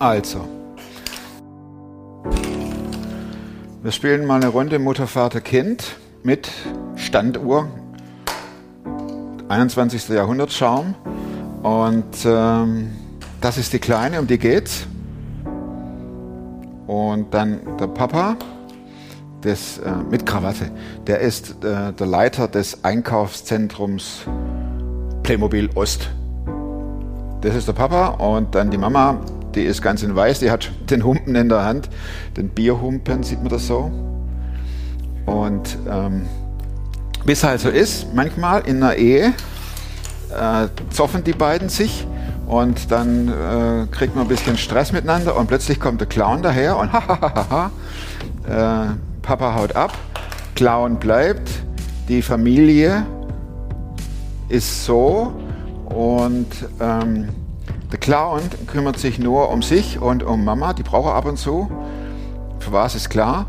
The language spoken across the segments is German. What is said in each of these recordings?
Also, wir spielen mal eine Runde Mutter, Vater, Kind mit Standuhr, 21. Jahrhundert Charme. Und ähm, das ist die Kleine, um die geht's. Und dann der Papa, des, äh, mit Krawatte, der ist äh, der Leiter des Einkaufszentrums Playmobil Ost. Das ist der Papa und dann die Mama, die ist ganz in weiß, die hat den Humpen in der Hand, den Bierhumpen, sieht man das so. Und ähm, wie es halt so ist, manchmal in einer Ehe äh, zoffen die beiden sich und dann äh, kriegt man ein bisschen Stress miteinander und plötzlich kommt der Clown daher und hahaha, äh, Papa haut ab, Clown bleibt, die Familie ist so und ähm, der Clown kümmert sich nur um sich und um Mama, die braucht er ab und zu. Für was ist klar.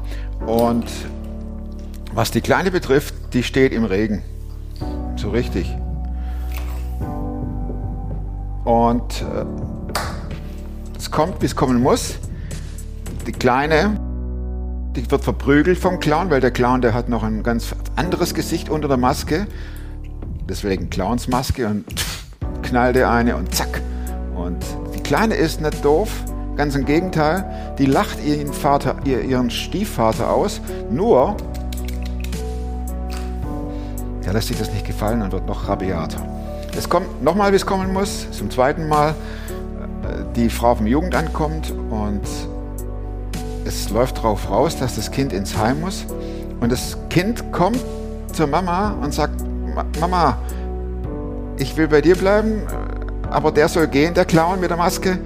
Und was die Kleine betrifft, die steht im Regen. So richtig. Und äh, es kommt, wie es kommen muss. Die Kleine, die wird verprügelt vom Clown, weil der Clown, der hat noch ein ganz anderes Gesicht unter der Maske. Deswegen Clownsmaske und knallt der eine und zack, Kleine ist nicht doof, ganz im Gegenteil, die lacht ihren, Vater, ihren Stiefvater aus, nur der lässt sich das nicht gefallen und wird noch rabiater. Es kommt nochmal, wie es kommen muss, zum zweiten Mal äh, die Frau vom Jugendamt kommt und es läuft darauf raus, dass das Kind ins Heim muss. Und das Kind kommt zur Mama und sagt, Mama, ich will bei dir bleiben, aber der soll gehen, der Clown mit der Maske.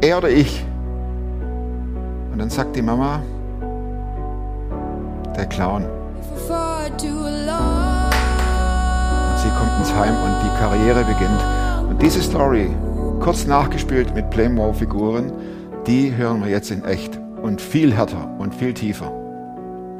Er oder ich? Und dann sagt die Mama, der Clown. Und sie kommt ins Heim und die Karriere beginnt. Und diese Story, kurz nachgespielt mit Playmo-Figuren, die hören wir jetzt in echt und viel härter und viel tiefer.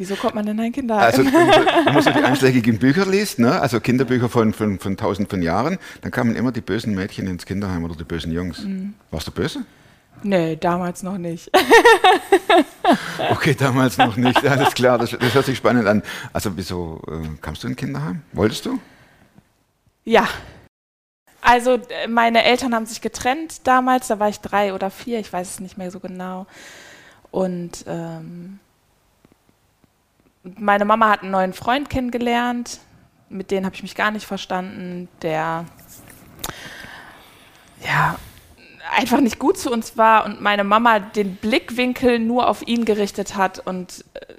wieso kommt man in ein Kinderheim? Also, wenn man so die einschlägigen Bücher liest, ne? also Kinderbücher von, von, von tausend von Jahren, dann kamen immer die bösen Mädchen ins Kinderheim oder die bösen Jungs. Warst du böse? nee, damals noch nicht. Okay, damals noch nicht. Alles klar, das, das hört sich spannend an. Also, wieso äh, kamst du in ein Kinderheim? Wolltest du? Ja. Also meine Eltern haben sich getrennt damals, da war ich drei oder vier, ich weiß es nicht mehr so genau. Und ähm, meine Mama hat einen neuen Freund kennengelernt, mit dem habe ich mich gar nicht verstanden, der ja einfach nicht gut zu uns war und meine Mama den Blickwinkel nur auf ihn gerichtet hat und äh,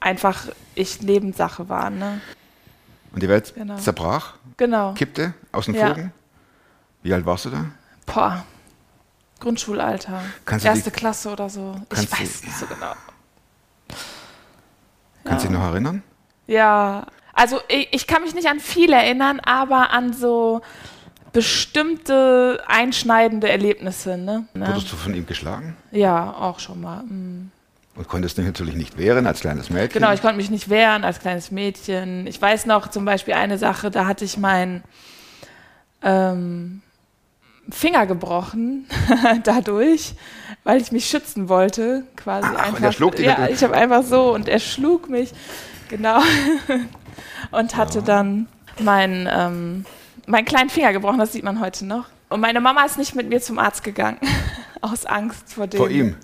einfach ich Nebensache war. Ne? Und die Welt Genau. zerbrach, Genau. kippte aus den Ja. Fugen? Wie alt warst du da? Boah. Grundschulalter. Kannst Erste die- Klasse oder so. Ich weiß es nicht so genau. Kannst du Ja. dich noch erinnern? Ja, also ich, ich kann mich nicht an viel erinnern, aber an so bestimmte einschneidende Erlebnisse. Ne? Ne? Wurdest du von ihm geschlagen? Ja, auch schon mal. mm. Und konntest dich natürlich nicht wehren als kleines Mädchen? Genau, ich konnte mich nicht wehren als kleines Mädchen. Ich weiß noch zum Beispiel eine Sache, da hatte ich meinen ähm, Finger gebrochen dadurch, weil ich mich schützen wollte, quasi Ach, und einfach. er schlug dich ja, ich habe einfach so und er schlug mich, genau, und hatte dann meinen ähm, meinen kleinen Finger gebrochen. Das sieht man heute noch. Und meine Mama ist nicht mit mir zum Arzt gegangen aus Angst vor dem. Vor ihm?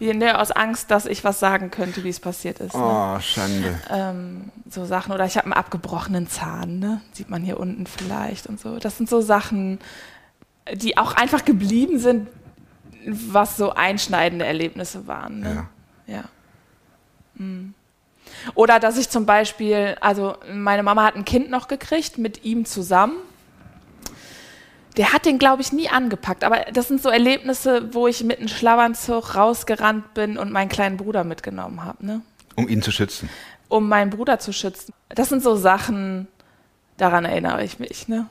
Ja, ne, aus Angst, dass ich was sagen könnte, wie es passiert ist. Ne? Oh, Schande. ähm, so Sachen. Oder ich habe einen abgebrochenen Zahn, ne? Sieht man hier unten vielleicht und so. Das sind so Sachen, die auch einfach geblieben sind, was so einschneidende Erlebnisse waren. Ne? Ja. Mm. Oder dass ich zum Beispiel, also meine Mama hat ein Kind noch gekriegt mit ihm zusammen. Der hat den, glaube ich, nie angepackt. Aber das sind so Erlebnisse, wo ich mit einem Schlafanzug rausgerannt bin und meinen kleinen Bruder mitgenommen habe. Ne? Um ihn zu schützen. Um meinen Bruder zu schützen. Das sind so Sachen, daran erinnere ich mich. Ne?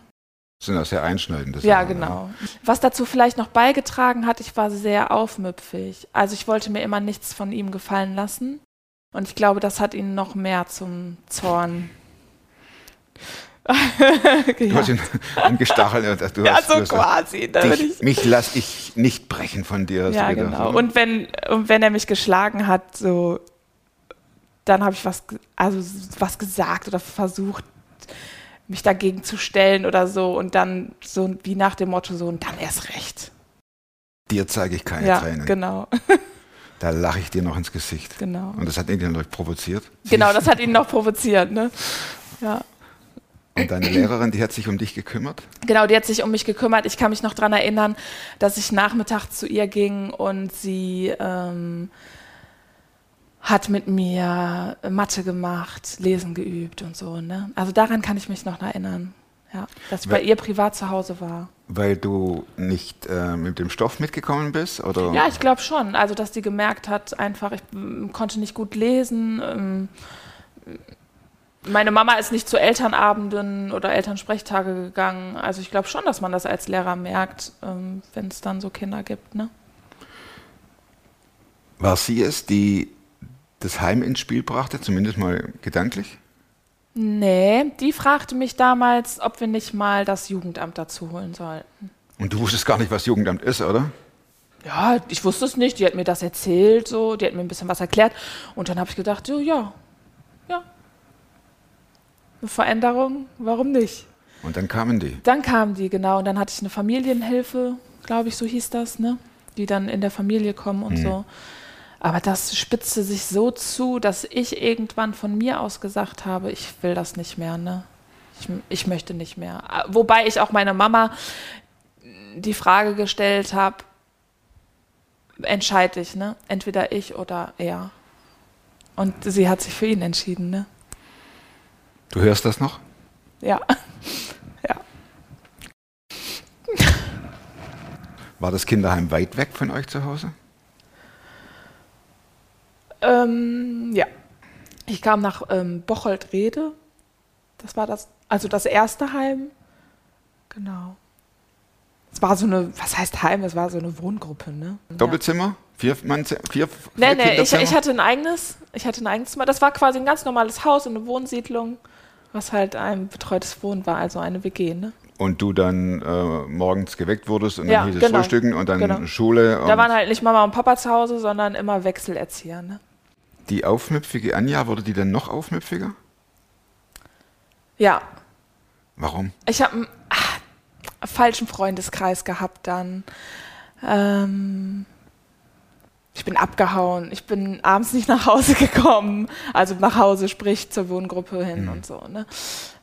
Das sind auch sehr einschneidende Ja, Sachen, genau. Was dazu vielleicht noch beigetragen hat, ich war sehr aufmüpfig. Also ich wollte mir immer nichts von ihm gefallen lassen. Und ich glaube, das hat ihn noch mehr zum Zorn. Du hast ihn angestachelt. Du ja, hast, so du hast quasi. Bin dich, ich, mich lass ich nicht brechen von dir. hast ja, gedacht, genau. oder? Und wenn, und wenn er mich geschlagen hat, so, dann habe ich was, also was gesagt oder versucht, mich dagegen zu stellen oder so. Und dann so wie nach dem Motto so, und dann erst recht. dir zeige ich keine ja, Tränen. genau, Da lache ich dir noch ins Gesicht. genau. Und das hat ihn dann noch provoziert. Genau, das hat ihn noch provoziert, ne? Ja. Und deine Lehrerin, die hat sich um dich gekümmert. Genau, die hat sich um mich gekümmert. Ich kann mich noch daran erinnern, dass ich nachmittags zu ihr ging und sie ähm, hat mit mir Mathe gemacht, Lesen geübt und so. Ne? Also daran kann ich mich noch erinnern. Ja, dass ich bei Weil- ihr privat zu Hause war. Weil du nicht äh, mit dem Stoff mitgekommen bist? Oder? Ja, ich glaube schon. Also, dass die gemerkt hat, einfach, ich mm, konnte nicht gut lesen. Ähm, meine Mama ist nicht zu Elternabenden oder Elternsprechtage gegangen. Also, ich glaube schon, dass man das als Lehrer merkt, ähm, wenn es dann so Kinder gibt. Ne? War sie es, die das Heim ins Spiel brachte, zumindest mal gedanklich? Nee, die fragte mich damals, ob wir nicht mal das Jugendamt dazu holen sollten. Und du wusstest gar nicht, was Jugendamt ist, oder? Ja, ich wusste es nicht. Die hat mir das erzählt, so. Die hat mir ein bisschen was erklärt. Und dann habe ich gedacht, so, ja, ja. Eine Veränderung, warum nicht? Und dann kamen die. Dann kamen die, genau. Und dann hatte ich eine Familienhilfe, glaube ich, so hieß das, ne? Die dann in der Familie kommen und so. Aber das spitzte sich so zu, dass ich irgendwann von mir aus gesagt habe, ich will das nicht mehr, ne? Ich, ich möchte nicht mehr. Wobei ich auch meine Mama die Frage gestellt habe, entscheide ich, ne? Entweder ich oder er. Und sie hat sich für ihn entschieden, ne? Du hörst das noch? Ja. ja. War das Kinderheim weit weg von euch zu Hause? Ähm, ja. Ich kam nach ähm, Bocholt-Rede. Das war das, also das erste Heim. Genau. Es war so eine, was heißt Heim? Es war so eine Wohngruppe, ne? Doppelzimmer? Vier Mann, vier, vier Nee, nee, ich, ich hatte ein eigenes, ich hatte ein eigenes Zimmer. Das war quasi ein ganz normales Haus, eine Wohnsiedlung, was halt ein betreutes Wohnen war, also eine WG, ne? und du dann äh, morgens geweckt wurdest und Ja, dann hieß es genau. Frühstücken und dann Genau. Schule. Und Da waren halt nicht Mama und Papa zu Hause, sondern immer Wechselerzieher, ne? Die aufmüpfige Anja, wurde die dann noch aufmüpfiger? Ja, Warum? Ich habe einen ah, falschen Freundeskreis gehabt dann. Ähm, ich bin abgehauen. Ich bin abends nicht nach Hause gekommen. Also nach Hause, sprich zur Wohngruppe hin und so. Ne?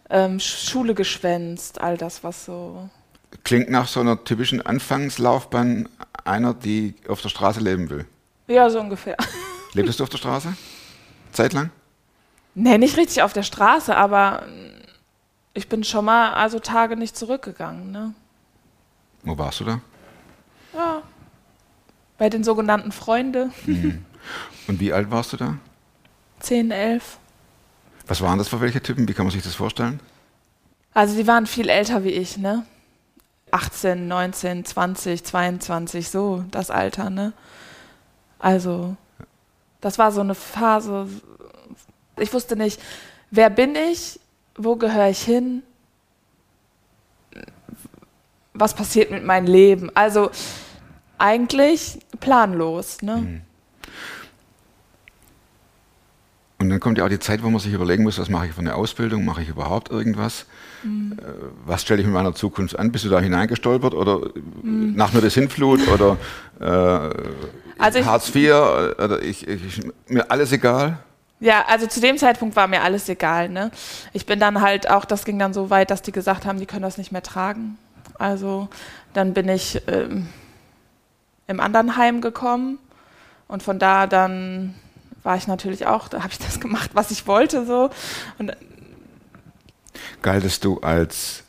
Ähm, Schule geschwänzt, all das, was so. Klingt nach so einer typischen Anfangslaufbahn einer, die auf der Straße leben will. Ja, so ungefähr. Lebtest du auf der Straße? Zeitlang? nee, nicht richtig auf der Straße, aber ich bin schon mal also Tage nicht zurückgegangen. Ne? Wo warst du da? Ja. Bei den sogenannten Freunde, Und wie alt warst du da? 10, 11. Was waren das für welche Typen? Wie kann man sich das vorstellen? Also die waren viel älter wie ich, ne? 18, 19, 20, 22, so das Alter, ne? Also, das war so eine Phase. Ich wusste nicht, wer bin ich, wo gehöre ich hin, was passiert mit meinem Leben. Also eigentlich planlos, ne? Und dann kommt ja auch die Zeit, wo man sich überlegen muss, was mache ich für eine Ausbildung, mache ich überhaupt irgendwas? Mhm. Äh, Was stelle ich mit meiner Zukunft an? Bist du da hineingestolpert oder Mhm. nach mir das Hinflut oder äh, Also Hartz IV oder ich, ich, mir alles egal? Ja, also zu dem Zeitpunkt war mir alles egal. Ne? Ich bin dann halt auch, das ging dann so weit, dass die gesagt haben, die können das nicht mehr tragen. Also dann bin ich ähm, im anderen Heim gekommen und von da dann war ich natürlich auch, da habe ich das gemacht, was ich wollte so. Und Galtest du als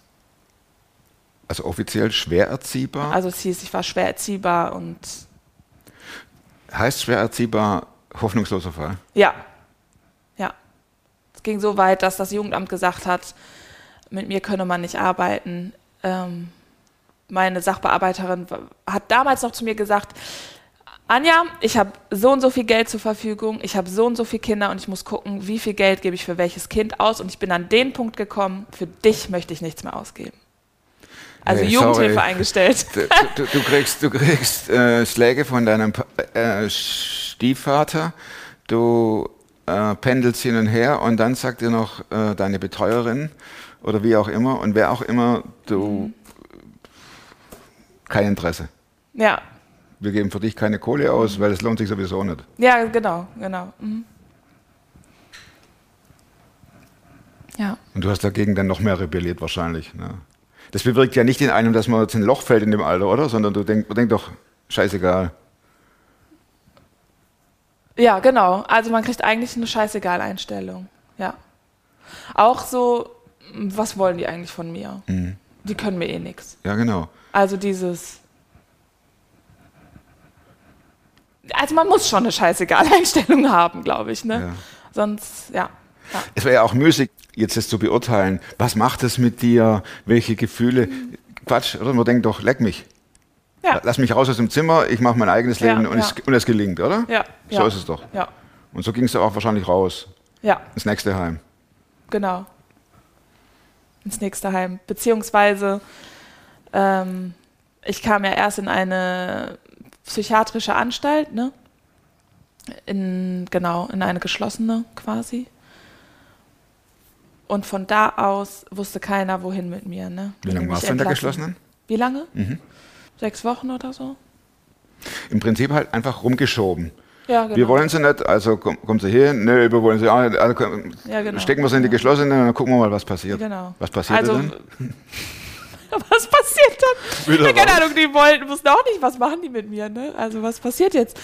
Also offiziell schwer erziehbar. Also es hieß, ich war schwer erziehbar und heißt schwer erziehbar hoffnungsloser Fall. ja, ja. Es ging so weit, dass das Jugendamt gesagt hat, mit mir könne man nicht arbeiten. Ähm, meine Sachbearbeiterin hat damals noch zu mir gesagt, Anja, ich habe so und so viel Geld zur Verfügung, ich habe so und so viele Kinder und ich muss gucken, wie viel Geld gebe ich für welches Kind aus und ich bin an den Punkt gekommen, für dich möchte ich nichts mehr ausgeben. Also Hey, Jugendhilfe sorry. eingestellt. Du, du, du kriegst, du kriegst äh, Schläge von deinem äh, Stiefvater, du äh, pendelst hin und her und dann sagt dir noch äh, deine Betreuerin oder wie auch immer und wer auch immer, du kein Interesse. Ja, Wir geben für dich keine Kohle aus, weil es lohnt sich sowieso nicht. ja, genau, genau. Mhm. Ja. Und du hast dagegen dann noch mehr rebelliert wahrscheinlich. Ne? Das bewirkt ja nicht in einem, dass man jetzt in ein Loch fällt in dem Alter, oder? Sondern du denkst denk doch, scheißegal. Ja, genau. Also man kriegt eigentlich eine scheißegal Einstellung. Ja. Auch so, was wollen die eigentlich von mir? Die können mir eh nichts. Ja, genau. Also dieses. Also man muss schon eine scheißegal Einstellung haben, glaube ich, ne? Ja. Sonst, ja. ja. Es wäre ja auch müßig, jetzt das zu beurteilen. Was macht es mit dir? Welche Gefühle? Quatsch, oder? Man denkt doch, leck mich. Ja. Lass mich raus aus dem Zimmer, ich mache mein eigenes Ja, Leben und, ja. es, und es gelingt, oder? Ja. So ja. ist es doch. Ja. Und so ging es auch wahrscheinlich raus. Ja. Ins nächste Heim. Genau. Ins nächste Heim. Beziehungsweise, ähm, ich kam ja erst in eine psychiatrische Anstalt, ne? In, genau, in eine geschlossene quasi. Und von da aus wusste keiner, wohin mit mir, ne? Wie lange warst du in der geschlossenen? Wie lange? Mhm. Sechs Wochen oder so? Im Prinzip halt einfach rumgeschoben. Ja, genau. Wir wollen sie nicht, also komm, kommen sie hier. Nö, wir wollen sie auch nicht. Also, komm, Ja, genau. Stecken wir sie in die Ja. geschlossene und dann gucken wir mal, was passiert. Genau. Was passiert also, dann? was passiert dann? Wieder keine raus. Ahnung, die wollten, wussten auch nicht, was machen die mit mir, ne? Also was passiert jetzt?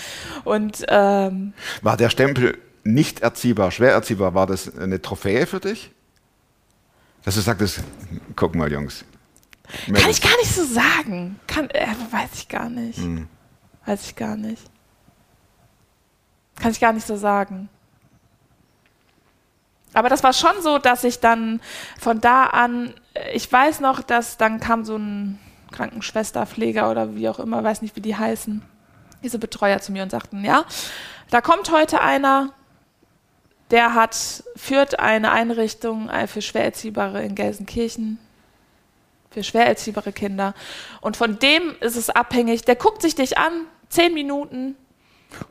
Und ähm, War der Stempel nicht erziehbar, schwer erziehbar, war das eine Trophäe für dich? Dass du sagtest, guck mal, Jungs. kann ich gar nicht so sagen. Kann, äh, weiß ich gar nicht. Hm. Weiß ich gar nicht. Kann ich gar nicht so sagen. Aber das war schon so, dass ich dann von da an, äh, ich weiß noch, dass dann kam so ein Krankenschwester, Pfleger oder wie auch immer, weiß nicht, wie die heißen, diese Betreuer zu mir und sagten, ja, da kommt heute einer, der hat, führt eine Einrichtung äh, für Schwererziehbare in Gelsenkirchen, für schwer erziehbare Kinder. Und von dem ist es abhängig, der guckt sich dich an, zehn Minuten.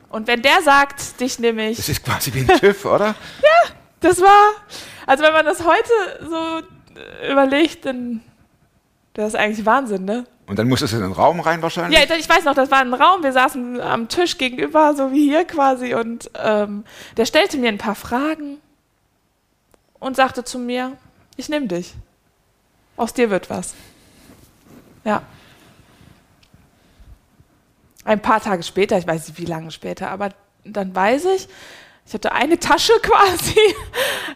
Und wenn der sagt, dich nehme ich, Das ist quasi wie ein TÜV, oder? das war, also wenn man das heute so äh, überlegt, dann das ist eigentlich Wahnsinn, ne? Und dann musstest du in den Raum rein wahrscheinlich? Ja, ich weiß noch, das war ein Raum, wir saßen am Tisch gegenüber, so wie hier quasi, und ähm, der stellte mir ein paar Fragen und sagte zu mir, ich nehme dich. Aus dir wird was. Ja. Ein paar Tage später, ich weiß nicht wie lange später, aber dann weiß ich, ich hatte eine Tasche quasi,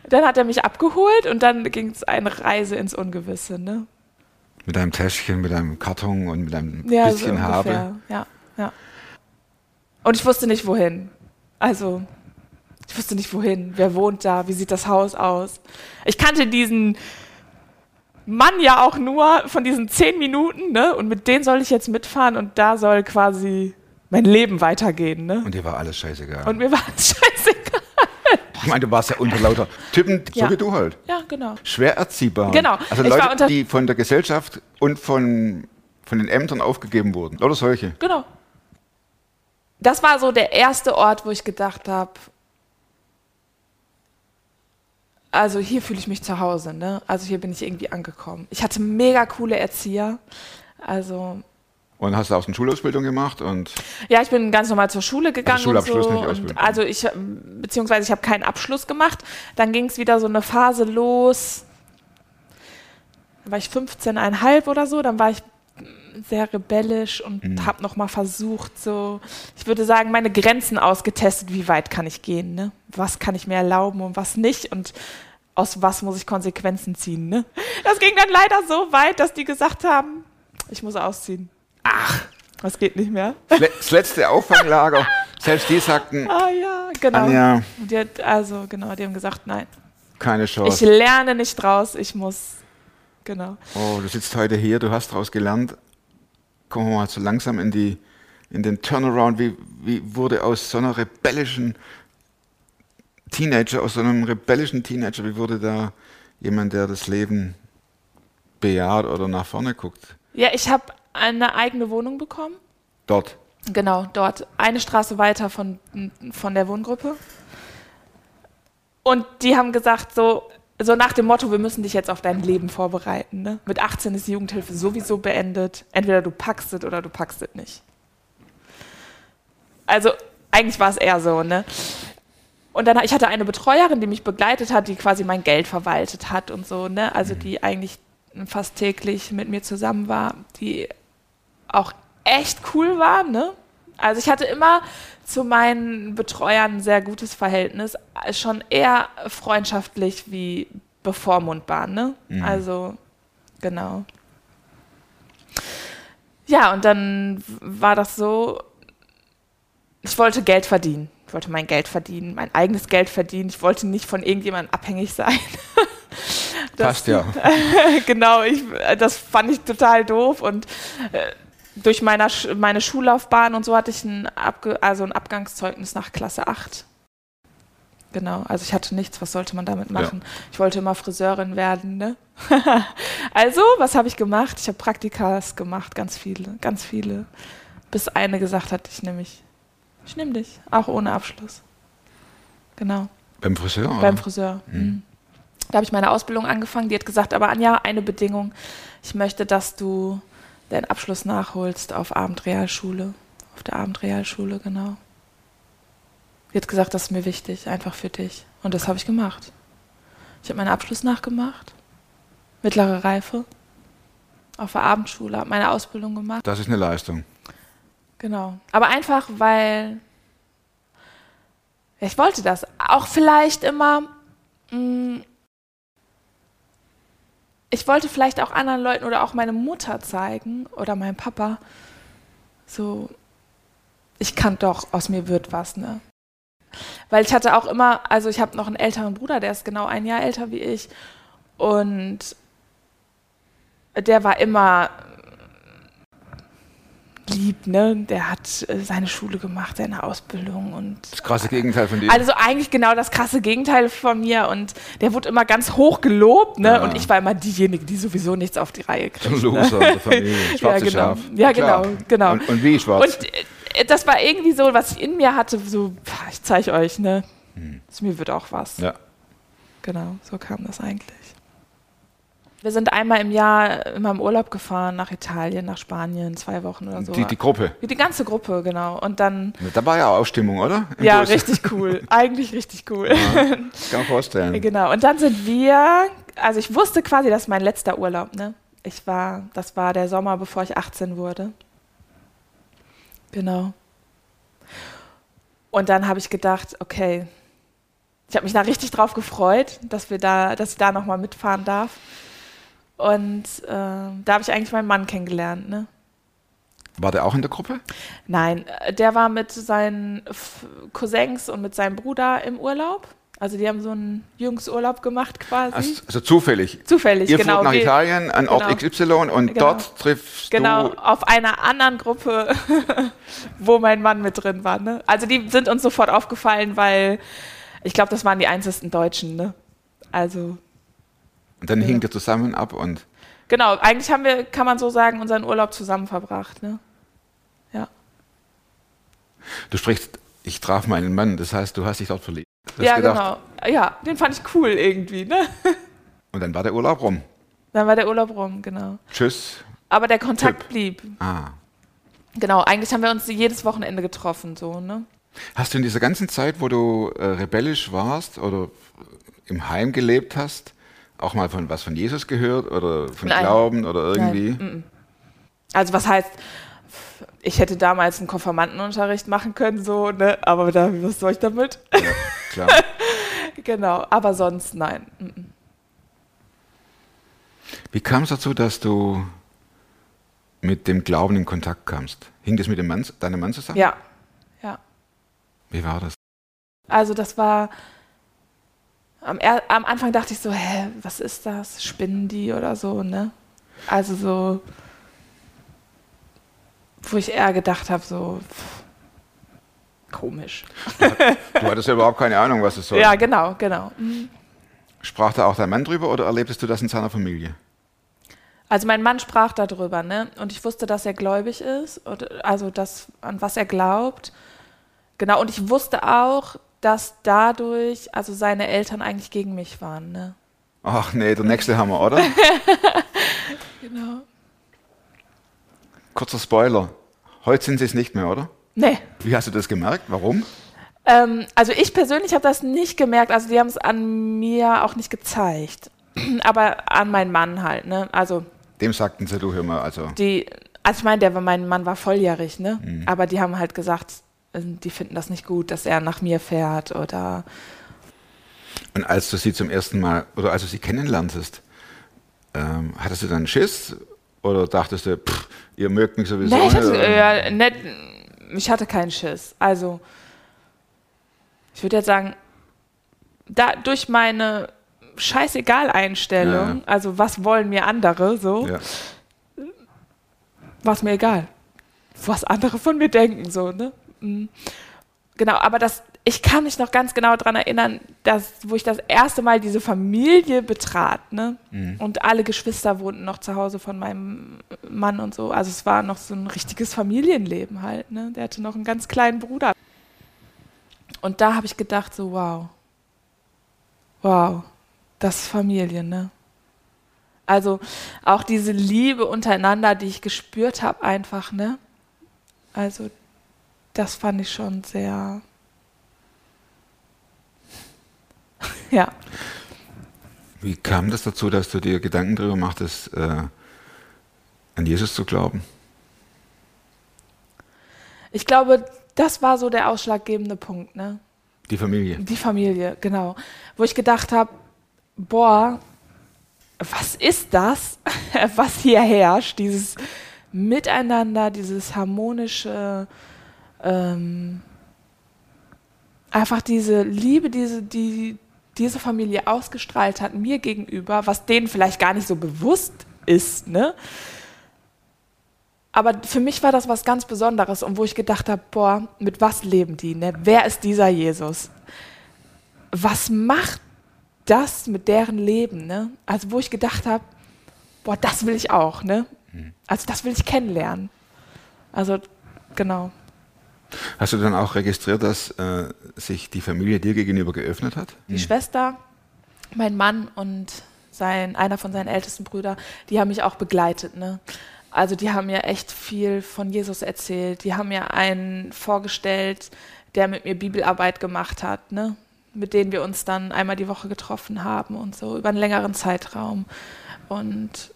dann hat er mich abgeholt und dann ging es eine Reise ins Ungewisse, ne? Mit einem Täschchen, mit einem Karton und mit einem Ja, bisschen so Habe. Ja, ja. Und ich wusste nicht, wohin. Also, ich wusste nicht, wohin. Wer wohnt da? Wie sieht das Haus aus? Ich kannte diesen Mann ja auch nur von diesen zehn Minuten, ne? Und mit denen soll ich jetzt mitfahren und da soll quasi mein Leben weitergehen, ne? Und dir war alles scheißegal. Und mir war das scheißegal. Ich meine, du warst ja unter lauter Typen, Ja. so wie du halt. Ja, genau. Schwer erziehbar. Genau. Also Ich Leute, die von der Gesellschaft und von, von den Ämtern aufgegeben wurden. Oder solche. Genau. Das war so der erste Ort, wo ich gedacht habe, also hier fühle ich mich zu Hause, ne? Also hier bin ich irgendwie angekommen. Ich hatte mega coole Erzieher. Also Und hast du auch eine Schulausbildung gemacht und ja, ich bin ganz normal zur Schule gegangen Schulabschluss, und nicht so. Ausbildung. Und also ich, beziehungsweise ich habe keinen Abschluss gemacht. Dann ging es wieder so eine Phase los. Da war ich 15,5 oder so. Dann war ich sehr rebellisch und Mhm. habe noch mal versucht, so, ich würde sagen, meine Grenzen ausgetestet, wie weit kann ich gehen, ne? Was kann ich mir erlauben und was nicht und aus was muss ich Konsequenzen ziehen, ne? Das ging dann leider so weit, dass die gesagt haben, ich muss ausziehen. Ach, das geht nicht mehr. Das letzte Auffanglager, selbst die sagten, Ah ja, genau. Anja, Die hat, also genau, die haben gesagt, nein, keine ich Chance. lerne nicht draus, ich muss, genau. Oh, du sitzt heute hier, du hast daraus gelernt. Kommen wir mal so langsam in, die, in den Turnaround. Wie, wie wurde aus so einer rebellischen Teenager, aus so einem rebellischen Teenager, wie wurde da jemand, der das Leben bejaht oder nach vorne guckt? Ja, ich habe eine eigene Wohnung bekommen. Dort. Genau, dort. Eine Straße weiter von, von der Wohngruppe. Und die haben gesagt, so, so nach dem Motto, wir müssen dich jetzt auf dein Leben vorbereiten. Ne? Mit 18 ist die Jugendhilfe sowieso beendet. Entweder du packst es oder du packst es nicht. Also eigentlich war es eher so, ne? Und dann, ich hatte eine Betreuerin, die mich begleitet hat, die quasi mein Geld verwaltet hat und so, ne? Also die eigentlich fast täglich mit mir zusammen war, die auch echt cool war, ne? Also ich hatte immer zu meinen Betreuern ein sehr gutes Verhältnis, schon eher freundschaftlich wie bevormundbar, ne? Also genau. Ja, und dann war das so, ich wollte Geld verdienen. Ich wollte mein Geld verdienen, mein eigenes Geld verdienen. Ich wollte nicht von irgendjemandem abhängig sein. Passt ja. genau, ich, das fand ich total doof und äh, durch meiner, Sch- meine Schullaufbahn und so hatte ich ein, Abge also ein Abgangszeugnis nach Klasse 8. Genau, also ich hatte nichts, was sollte man damit machen? Ich wollte immer Friseurin werden, ne? also, was habe ich gemacht? Ich habe Praktikas gemacht, ganz viele, ganz viele. Bis eine gesagt hat, ich nehme mich. Ich nehme dich, auch ohne Abschluss. Genau. Beim Friseur? Beim oder? Friseur. Mhm. Da habe ich meine Ausbildung angefangen. Die hat gesagt, aber Anja, eine Bedingung. Ich möchte, dass du deinen Abschluss nachholst auf Abendrealschule. Auf der Abendrealschule, genau. Hat gesagt, das ist mir wichtig, einfach für dich. Und das habe ich gemacht. Ich habe meinen Abschluss nachgemacht. Mittlere Reife. Auf der Abendschule, habe meine Ausbildung gemacht. Das ist eine Leistung. Genau. Aber einfach, weil ja, ich wollte das. Auch vielleicht immer. Mh, ich wollte vielleicht auch anderen Leuten oder auch meine Mutter zeigen oder meinem Papa, so, ich kann doch, aus mir wird was, ne? Weil ich hatte auch immer, also ich habe noch einen älteren Bruder, der ist genau ein Jahr älter wie ich. Und der war immer lieb, ne? Der hat äh, seine Schule gemacht, seine Ausbildung und Das krasse Gegenteil von dir. also eigentlich genau das krasse Gegenteil von mir und der wurde immer ganz hoch gelobt, ne? Ja. Und ich war immer diejenige, die sowieso nichts auf die Reihe kriegt. Loser Ne? Familie. Schwarze ja, genau. Schaf. Ja, Klar. genau, genau. Und, und wie schwarz? Und äh, das war irgendwie so, was ich in mir hatte, so, ich zeige euch, ne? Aus mir wird auch was. Hm. ja. Genau, so kam das eigentlich. Wir sind einmal im Jahr immer im Urlaub gefahren nach Italien, nach Spanien, zwei Wochen oder so. die, die Gruppe. die ganze Gruppe, genau. Und dann, Da war ja auch Stimmung, oder? Im ja, Bus. richtig cool. Eigentlich richtig cool. Kann man vorstellen. Genau. Und dann sind wir, also ich wusste quasi, das ist mein letzter Urlaub, ne? Ich war, das war der Sommer, bevor ich 18 wurde. Genau. Und dann habe ich gedacht, okay, ich habe mich da richtig drauf gefreut, dass wir da, dass ich da nochmal mitfahren darf. Und äh, da habe ich eigentlich meinen Mann kennengelernt, ne? War der auch in der Gruppe? Nein, äh, der war mit seinen Cousins und mit seinem Bruder im Urlaub. Also die haben so einen Jungsurlaub gemacht quasi. Also, also zufällig. Zufällig, Ihr genau. fliegt nach Wir- Italien an Ort genau. XY und Genau. dort triffst Genau, du. auf einer anderen Gruppe, wo mein Mann mit drin war. Ne? Also die sind uns sofort aufgefallen, weil ich glaube, das waren die einzigsten Deutschen. Ne? Also Und dann hing ihr zusammen ab und genau, eigentlich haben wir, kann man so sagen, unseren Urlaub zusammen verbracht. Ne? Ja. du sprichst, ich traf meinen Mann, das heißt, du hast dich dort verliebt. Ja, gedacht, genau. Ja, den fand ich cool irgendwie. Ne? Und dann war der Urlaub rum. Dann war der Urlaub rum, genau. Tschüss. Aber der Kontakt Tipp. blieb. Ah. Genau, eigentlich haben wir uns jedes Wochenende getroffen, so, ne? Hast du in dieser ganzen Zeit, wo du äh, rebellisch warst oder im Heim gelebt hast, auch mal von was von Jesus gehört oder von Nein. Glauben oder irgendwie? Nein. Also was heißt, ich hätte damals einen Konfirmandenunterricht machen können, so, ne? Aber da, was soll ich damit? Ja, klar. genau, aber sonst nein. Wie kam es dazu, dass du mit dem Glauben in Kontakt kamst? Hing das mit dem Mann, deinem Mann zusammen? Ja, ja. Wie war das? Also das war am, am Anfang dachte ich so, hä, was ist das? Spinnen die oder so, ne? Also so, wo ich eher gedacht habe, so pff, komisch. Du hattest ja überhaupt keine Ahnung, was es soll. Ja, genau, genau. Mhm. Sprach da auch dein Mann drüber oder erlebtest du das in seiner Familie? Also mein Mann sprach darüber, ne? Und ich wusste, dass er gläubig ist, und, also das, an was er glaubt. Genau, und ich wusste auch, dass dadurch, also seine Eltern eigentlich gegen mich waren, ne? Ach nee, der nächste Hammer, oder? Genau. Kurzer Spoiler. Heute sind sie es nicht mehr, oder? Nee. Wie hast du das gemerkt? Warum? Ähm, also ich persönlich habe das nicht gemerkt, also die haben es an mir auch nicht gezeigt. Aber an meinen Mann halt, ne? Also Dem sagten sie, du hör mal, also. die, also ich meine, der war, mein Mann war volljährig, ne? Aber die haben halt gesagt, die finden das nicht gut, dass er nach mir fährt oder Und als du sie zum ersten Mal, oder als du sie kennenlerntest, ähm, hattest du dann Schiss? Oder dachtest du, pff, ihr mögt mich sowieso? Nee, ich hatte, nicht, äh, ja, nicht, ich hatte keinen Schiss. Also, ich würde jetzt sagen, da, durch meine Scheißegal-Einstellung, Ja. also was wollen mir andere, so, Ja. war es mir egal, was andere von mir denken, so, ne? Mhm. Genau, aber das, ich kann mich noch ganz genau daran erinnern, dass, wo ich das erste Mal diese Familie betrat, ne? Und alle Geschwister wohnten noch zu Hause von meinem Mann und so. Also es war noch so ein richtiges Familienleben halt, ne? Der hatte noch einen ganz kleinen Bruder. Und da habe ich gedacht, so, wow. Wow, das ist Familie, ne? Also auch diese Liebe untereinander, die ich gespürt habe, einfach, ne? Also das fand ich schon sehr. ja. Wie kam das dazu, dass du dir Gedanken darüber machtest, äh, an Jesus zu glauben? Ich glaube, das war so der ausschlaggebende Punkt, ne? Die Familie. Die Familie, genau. Wo ich gedacht habe, boah, was ist das, was hier herrscht? Dieses Miteinander, dieses harmonische, ähm, einfach diese Liebe, diese, die diese Familie ausgestrahlt hat mir gegenüber, was denen vielleicht gar nicht so bewusst ist, ne? Aber für mich war das was ganz Besonderes und wo ich gedacht habe, boah, mit was leben die? Ne? Wer ist dieser Jesus? Was macht das mit deren Leben? Ne? Also wo ich gedacht habe, boah, das will ich auch. Ne? Also das will ich kennenlernen. Also genau. Hast du dann auch registriert, dass äh, sich die Familie dir gegenüber geöffnet hat? Die Schwester, mein Mann und sein, einer von seinen ältesten Brüdern, die haben mich auch begleitet. Ne? Also die haben mir echt viel von Jesus erzählt. Die haben mir einen vorgestellt, der mit mir Bibelarbeit gemacht hat, ne? mit denen wir uns dann einmal die Woche getroffen haben und so über einen längeren Zeitraum. Und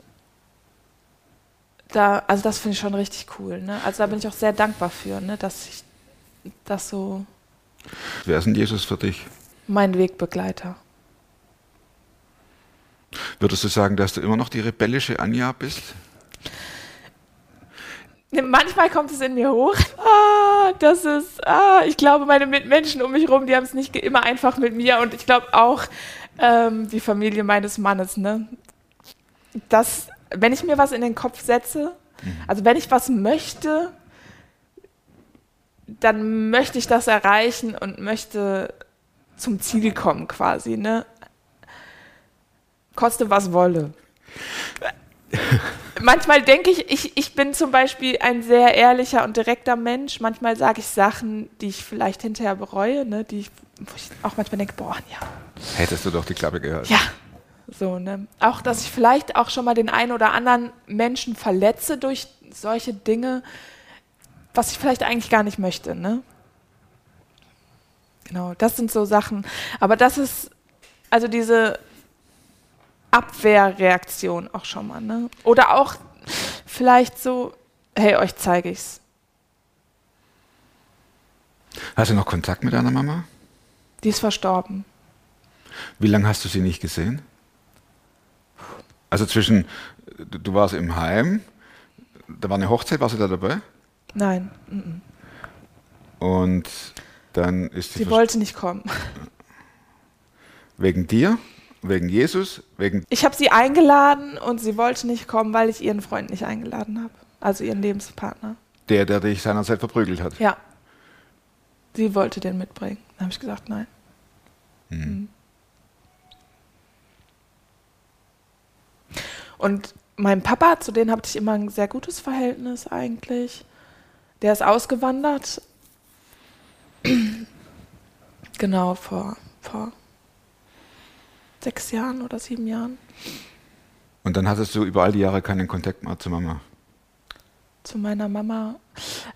da, also das finde ich schon richtig cool. Ne? Also da bin ich auch sehr dankbar für, ne? dass ich das so Wer ist denn Jesus für dich? mein Wegbegleiter. Würdest du sagen, dass du immer noch die rebellische Anja bist? Manchmal kommt es in mir hoch. Ah, das ist, ah, ich glaube, meine Mitmenschen um mich herum, die haben es nicht immer einfach mit mir und ich glaube auch ähm, die Familie meines Mannes. Ne? Das, wenn ich mir was in den Kopf setze, also wenn ich was möchte, dann möchte ich das erreichen und möchte zum Ziel kommen quasi. Ne? Koste was wolle. Manchmal denke ich, ich, ich bin zum Beispiel ein sehr ehrlicher und direkter Mensch. Manchmal sage ich Sachen, die ich vielleicht hinterher bereue, ne? die ich, wo ich auch manchmal denke, boah, ja, Hättest du doch die Klappe gehört. ja. So, ne? Auch, dass ich vielleicht auch schon mal den einen oder anderen Menschen verletze durch solche Dinge, was ich vielleicht eigentlich gar nicht möchte, ne? Genau, das sind so Sachen. Aber das ist, also diese Abwehrreaktion auch schon mal, ne? Oder auch vielleicht so, hey, euch zeige ich's. Hast du noch Kontakt mit deiner Mama? Die ist verstorben. Wie lange hast du sie nicht gesehen? Also zwischen, du du warst im Heim, da war eine Hochzeit, warst du da dabei? Nein, mhm. Und dann ist sie sie wollte nicht kommen. wegen dir, wegen Jesus, wegen Ich habe sie eingeladen und sie wollte nicht kommen, weil ich ihren Freund nicht eingeladen habe. Also ihren Lebenspartner. der, der dich seinerzeit verprügelt hat. Ja. Sie wollte den mitbringen. Dann habe ich gesagt, nein. Mhm. Und mein Papa, zu dem hatte ich immer ein sehr gutes Verhältnis eigentlich. Der ist ausgewandert. genau, vor, vor sechs Jahren oder sieben Jahren. Und dann hattest du über all die Jahre keinen Kontakt mehr zu Mama. zu meiner Mama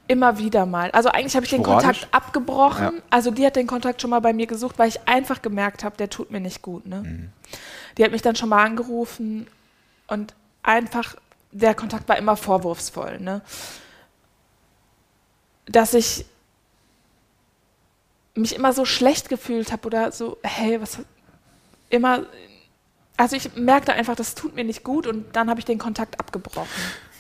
immer wieder mal. Also eigentlich habe ich den? Kontakt abgebrochen. Ja. Also die hat den Kontakt schon mal bei mir gesucht, weil ich einfach gemerkt habe, der tut mir nicht gut. Ne? Mhm. Die hat mich dann schon mal angerufen und einfach, der Kontakt war immer vorwurfsvoll. Ne? Dass ich mich immer so schlecht gefühlt habe oder so, hey, was immer. Also ich merkte einfach, das tut mir nicht gut und dann habe ich den Kontakt abgebrochen.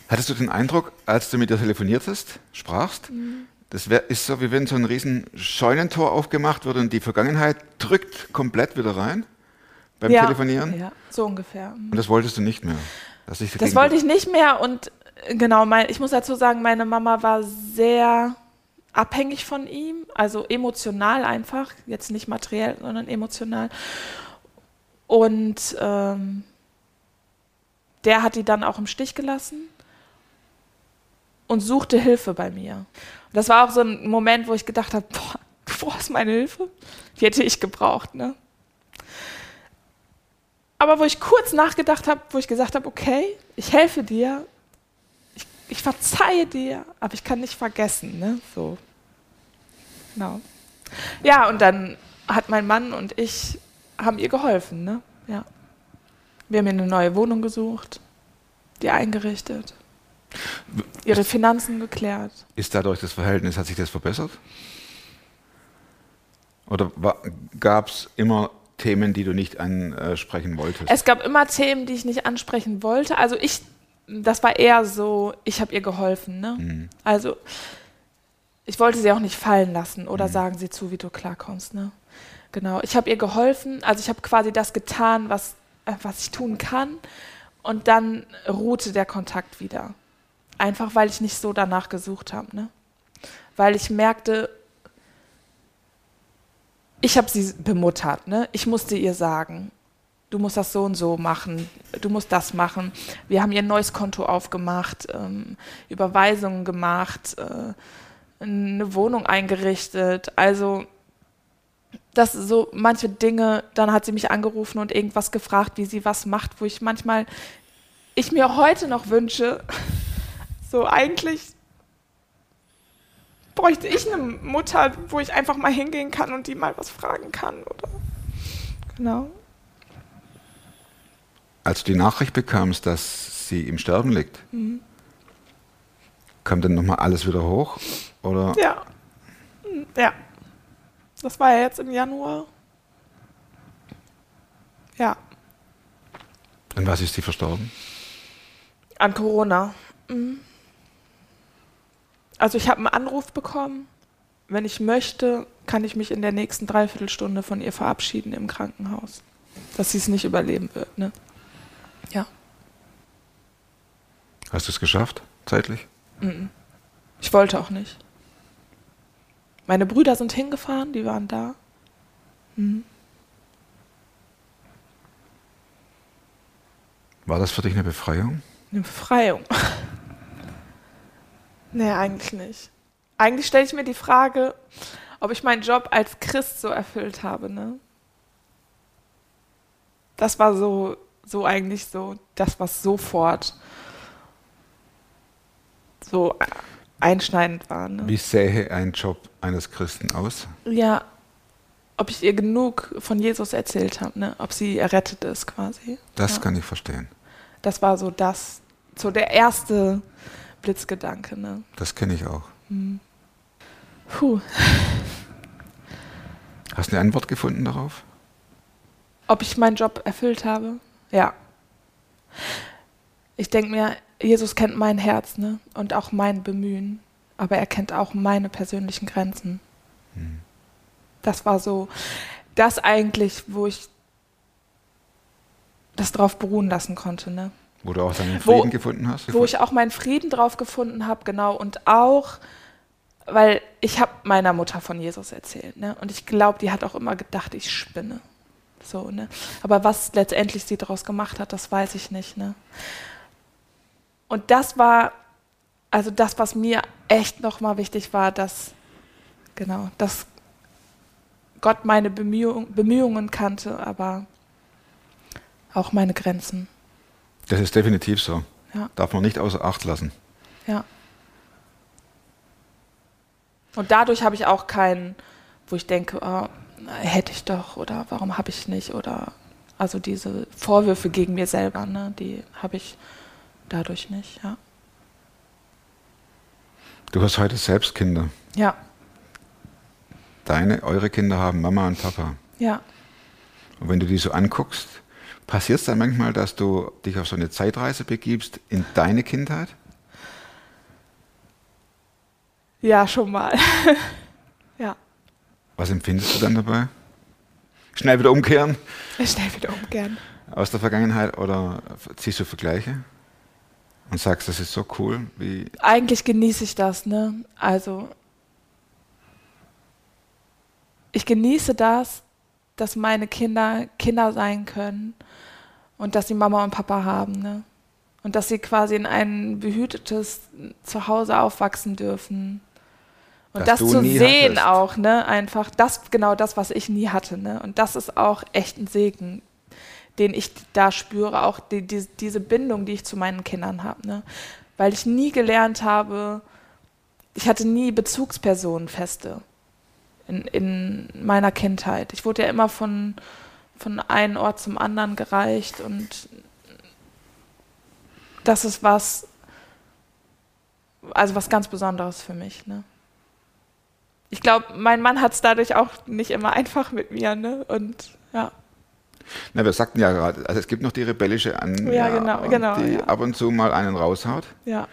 Hattest du den Eindruck, als du mit ihr telefoniertest, sprachst, Mhm. das wär, ist so, wie wenn so ein riesen Scheunentor aufgemacht wird und die Vergangenheit drückt komplett wieder rein beim Telefonieren? Ja, so ungefähr. Und das wolltest du nicht mehr. Das wollte ich nicht mehr und genau, mein, ich muss dazu sagen, meine Mama war sehr abhängig von ihm, also emotional einfach, jetzt nicht materiell, sondern emotional. Und ähm, der hat die dann auch im Stich gelassen und suchte Hilfe bei mir. Das war auch so ein Moment, wo ich gedacht habe, boah, du brauchst meine Hilfe. Die hätte ich gebraucht, ne? Aber wo ich kurz nachgedacht habe, wo ich gesagt habe, okay, ich helfe dir, ich, verzeihe dir, aber ich kann nicht vergessen, ne? So. Genau. Ja, und dann hat mein Mann und ich haben ihr geholfen, ne? Ja. Wir haben ihr eine neue Wohnung gesucht, die eingerichtet, ihre Finanzen geklärt. Ist dadurch das Verhältnis, hat sich das verbessert? Oder gab es immer Themen, die du nicht ansprechen wolltest? Es gab immer Themen, die ich nicht ansprechen wollte. Also ich, das war eher so, ich habe ihr geholfen. Ne? Mhm. Also ich wollte sie auch nicht fallen lassen oder sagen sie zu, wie du klarkommst. Ne? Genau, ich habe ihr geholfen. Also ich habe quasi das getan, was, äh, was ich tun kann. Und dann ruhte der Kontakt wieder. Einfach weil ich nicht so danach gesucht habe. Ne? Weil ich merkte, ich habe sie bemuttert. Ne? Ich musste ihr sagen, du musst das so und so machen, du musst das machen. Wir haben ihr ein neues Konto aufgemacht, ähm, Überweisungen gemacht, äh, eine Wohnung eingerichtet. Also das so manche Dinge, dann hat sie mich angerufen und irgendwas gefragt, wie sie was macht, wo ich manchmal, ich mir heute noch wünsche, so eigentlich bräuchte ich eine Mutter, wo ich einfach mal hingehen kann und die mal was fragen kann, oder? Genau. Als du die Nachricht bekamst, dass sie im Sterben liegt, Mhm. kam dann nochmal alles wieder hoch? Oder? Ja. Hm, Ja. Das war ja jetzt im Januar. Ja. An was ist sie verstorben? An Corona. Mhm. Also ich habe einen Anruf bekommen. Wenn ich möchte, kann ich mich in der nächsten Dreiviertelstunde von ihr verabschieden im Krankenhaus. Dass sie es nicht überleben wird. Ne? Ja. Hast du es geschafft, zeitlich? Mhm. Ich wollte auch nicht. Meine Brüder sind hingefahren, die waren da. Mhm. War das für dich eine Befreiung? Eine Befreiung. nee, eigentlich nicht. Eigentlich stelle ich mir die Frage, ob ich meinen Job als Christ so erfüllt habe. Ne? Das war so, so eigentlich so, das was sofort so einschneidend war. Ne? Wie sähe ein Job eines Christen aus? Ja, ob ich ihr genug von Jesus erzählt habe, ne? ob sie errettet ist quasi. Das ja. kann ich verstehen. Das war so das, so der erste Blitzgedanke. Ne? Das kenne ich auch. Puh. Hast du eine Antwort gefunden darauf? Ob ich meinen Job erfüllt habe? Ja. ich denke mir, Jesus kennt mein Herz ne? und auch mein Bemühen, aber er kennt auch meine persönlichen Grenzen. Hm. Das war so, das eigentlich, wo ich das drauf beruhen lassen konnte. Ne? Wo du auch deinen Wo- Frieden gefunden hast? wo ich auch meinen Frieden drauf gefunden habe, genau. Und auch, weil ich habe meiner Mutter von Jesus erzählt, ne? Und ich glaube, die hat auch immer gedacht, ich spinne. So, ne? Aber was letztendlich sie daraus gemacht hat, das weiß ich nicht, ne? Und das war, also das, was mir echt nochmal wichtig war, dass, genau, dass Gott meine Bemühung, Bemühungen kannte, aber auch meine Grenzen. das ist definitiv so. Ja. Darf man nicht außer Acht lassen. Ja. Und dadurch habe ich auch keinen, wo ich denke, oh, hätte ich doch oder warum habe ich nicht oder also diese Vorwürfe gegen mir selber, ne, die habe ich dadurch nicht, ja. Du hast heute selbst Kinder. Ja, Deine, eure Kinder haben Mama und Papa. ja. Und wenn du die so anguckst, passiert es dann manchmal, dass du dich auf so eine Zeitreise begibst in deine Kindheit? Ja, schon mal. ja. Was empfindest du dann dabei? Schnell wieder umkehren Schnell wieder umgern. aus der Vergangenheit oder ziehst du Vergleiche und sagst, das ist so cool, wie Eigentlich genieße ich das, ne? Also ich genieße das, dass meine Kinder Kinder sein können und dass sie Mama und Papa haben, ne? Und dass sie quasi in ein behütetes Zuhause aufwachsen dürfen. Und Das das, zu sehen hattest. auch, ne? Einfach das, genau das, was ich nie hatte, ne? Und das ist auch echt ein Segen, den ich da spüre, auch die, die, diese Bindung, die ich zu meinen Kindern habe, ne? Weil ich nie gelernt habe, ich hatte nie Bezugspersonen feste in, in meiner Kindheit. Ich wurde ja immer von, von einem Ort zum anderen gereicht und das ist was, also was ganz Besonderes für mich. Ne? Ich glaube, mein Mann hat es dadurch auch nicht immer einfach mit mir. Ne? Und ja, Na, wir sagten ja gerade, also es gibt noch die rebellische Anja, Ja, genau, genau, die ja. ab und zu mal einen raushaut. ja.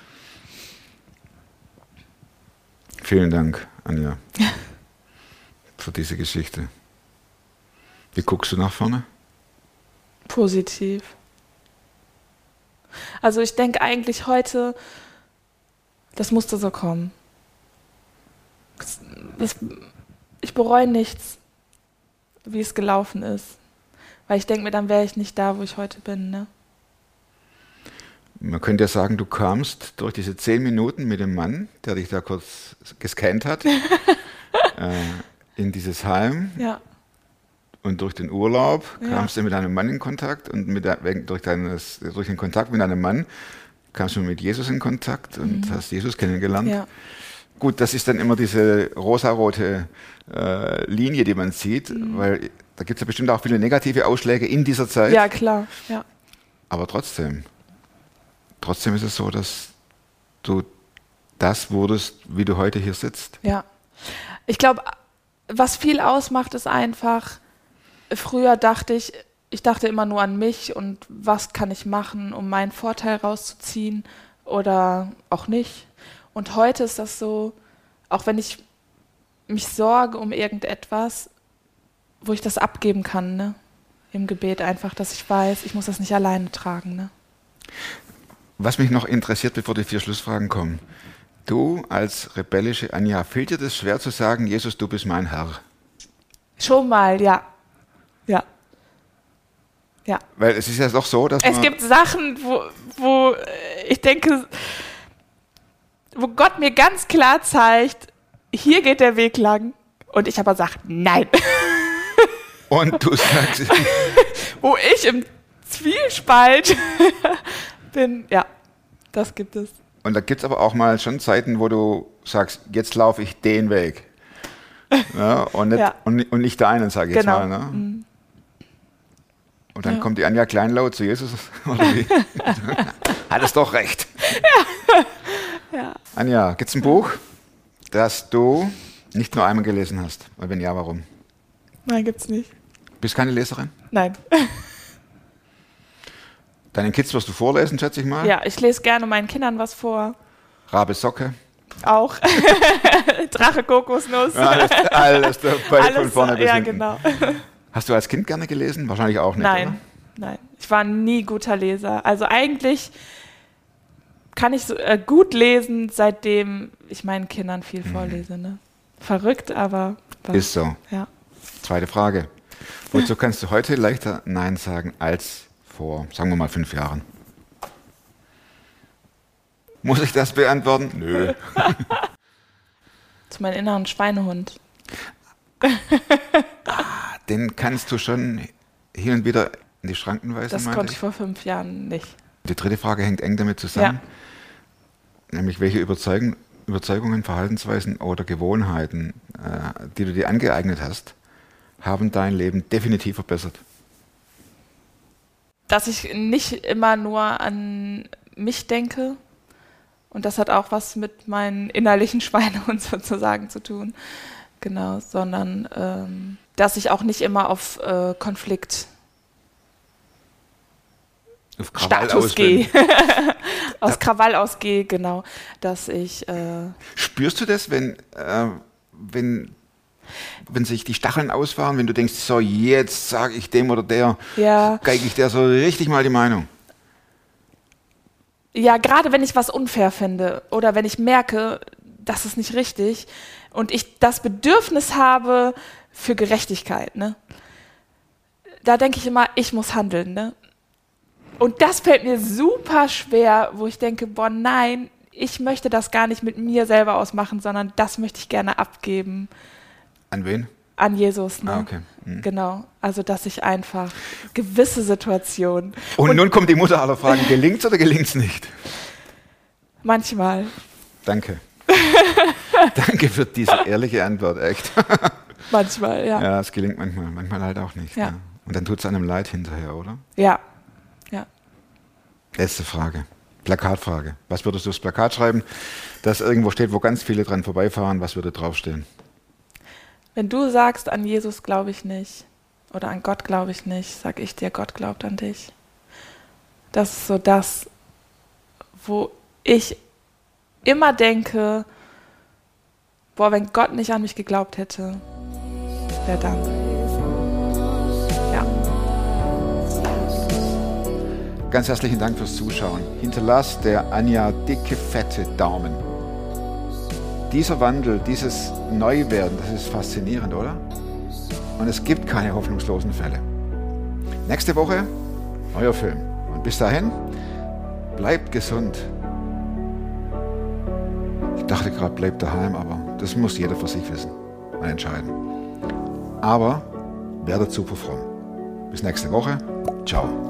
Vielen Dank, Anja, für diese Geschichte. Wie guckst du nach vorne? Positiv. Also ich denke eigentlich heute, das musste so kommen. Das, ich bereue nichts, wie es gelaufen ist. Weil ich denke mir, dann wäre ich nicht da, wo ich heute bin. Ne? Man könnte ja sagen, du kamst durch diese zehn Minuten mit dem Mann, der dich da kurz gescannt hat, äh, in dieses Heim Ja, und durch den Urlaub Ja. kamst du mit deinem Mann in Kontakt und mit durch, deines, durch den Kontakt mit deinem Mann kamst du mit Jesus in Kontakt und hast Jesus kennengelernt. Mhm. ja, Gut, das ist dann immer diese rosarote äh, Linie, die man sieht, weil da gibt es ja bestimmt auch viele negative Ausschläge in dieser Zeit. Mhm. ja, klar. Ja. Aber trotzdem, trotzdem ist es so, dass du das wurdest, wie du heute hier sitzt. Ja. Ich glaube, was viel ausmacht, ist einfach, früher dachte ich, ich dachte immer nur an mich und was kann ich machen, um meinen Vorteil rauszuziehen oder auch nicht. Und heute ist das so, auch wenn ich mich sorge um irgendetwas, wo ich das abgeben kann, ne? Im Gebet einfach, dass ich weiß, ich muss das nicht alleine tragen, ne? Was mich noch interessiert, bevor die vier Schlussfragen kommen. Du als rebellische Anja, fällt dir das schwer zu sagen, Jesus, du bist mein Herr? Schon mal, ja. Ja. Ja. Weil es ist ja doch so, dass Es gibt Sachen, wo, wo äh, ich denke, wo Gott mir ganz klar zeigt, hier geht der Weg lang. Und ich aber sage, nein. Und du sagst, wo ich im Zwiespalt bin. Ja, das gibt es. und da gibt es aber auch mal schon Zeiten, wo du sagst, jetzt laufe ich den Weg. Ja, und, nicht, Ja. und, und nicht deinen, sage ich jetzt Genau. mal. Ne? Und dann Ja. kommt die Anja Kleinlaut zu Jesus. Oder wie? Hat es doch recht. Ja. Anja, gibt es ein Buch, das du nicht nur einmal gelesen hast? Und wenn ja, warum? Nein, gibt's nicht. Bist keine Leserin? Nein. Deinen Kids wirst du vorlesen, schätze ich mal. Ja, ich lese gerne meinen Kindern was vor. Rabe Socke. Auch. Drache Kokosnuss. Alles, alles dabei von Alles, vorne bis ja, hinten. genau. Hast du als Kind gerne gelesen? Wahrscheinlich auch nicht, Nein, oder? nein. Ich war nie guter Leser. Also eigentlich kann ich so, äh, gut lesen, seitdem ich meinen Kindern viel vorlese. Ne? Verrückt, aber Mhm. Ist so. ja. Zweite Frage. Wozu kannst du heute leichter Nein sagen als vor, sagen wir mal, fünf Jahren? Muss ich das beantworten? Nö. zu meinem inneren Schweinehund. Den kannst du schon hier und wieder in die Schranken weisen, Das konnte ich. ich vor fünf Jahren nicht. Die dritte Frage hängt eng damit zusammen. Nämlich, welche Überzeugen, Überzeugungen, Verhaltensweisen oder Gewohnheiten, äh, die du dir angeeignet hast, haben dein Leben definitiv verbessert? Dass ich nicht immer nur an mich denke. Und das hat auch was mit meinem innerlichen Schweinehund sozusagen zu tun. Genau, sondern ähm, dass ich auch nicht immer auf äh, Konflikt Krawall Status aus gehe. bin. Aus Krawall ausgehe, genau. Dass ich, äh, Spürst du das, wenn, äh, wenn, wenn sich die Stacheln ausfahren, wenn du denkst, so jetzt sage ich dem oder der, ja, geige ich der so richtig mal die Meinung? ja, gerade wenn ich was unfair finde oder wenn ich merke, das ist nicht richtig und ich das Bedürfnis habe für Gerechtigkeit, ne? Da denke ich immer, ich muss handeln, ne? Und das fällt mir super schwer, wo ich denke, boah, nein, ich möchte das gar nicht mit mir selber ausmachen, sondern das möchte ich gerne abgeben An wen? an Jesus. Ne? Ah, okay. Mhm. Genau. Also, dass ich einfach gewisse Situationen, Und, nun kommt die Mutter aller Fragen, gelingt's oder gelingt's nicht? manchmal, Danke. Danke für diese ehrliche Antwort, echt. manchmal, ja. Ja, es gelingt manchmal, manchmal halt auch nicht. Ja. Ja. Und dann tut es einem leid hinterher, oder? Ja. Letzte Frage. Plakatfrage. Was würdest du aufs Plakat schreiben, das irgendwo steht, wo ganz viele dran vorbeifahren? Was würde draufstehen? Wenn du sagst, an Jesus glaube ich nicht oder an Gott glaube ich nicht, sag ich dir, Gott glaubt an dich. Das ist so das, wo ich immer denke, boah, wenn Gott nicht an mich geglaubt hätte, wer dann? Ganz herzlichen Dank fürs Zuschauen. Hinterlass der Anja dicke, fette Daumen. Dieser Wandel, dieses Neuwerden, das ist faszinierend, oder? Und es gibt keine hoffnungslosen Fälle. Nächste Woche neuer Film. Und bis dahin, bleibt gesund. Ich dachte gerade, bleibt daheim, aber das muss jeder für sich wissen und entscheiden. Aber werdet super fromm. Bis nächste Woche. Ciao.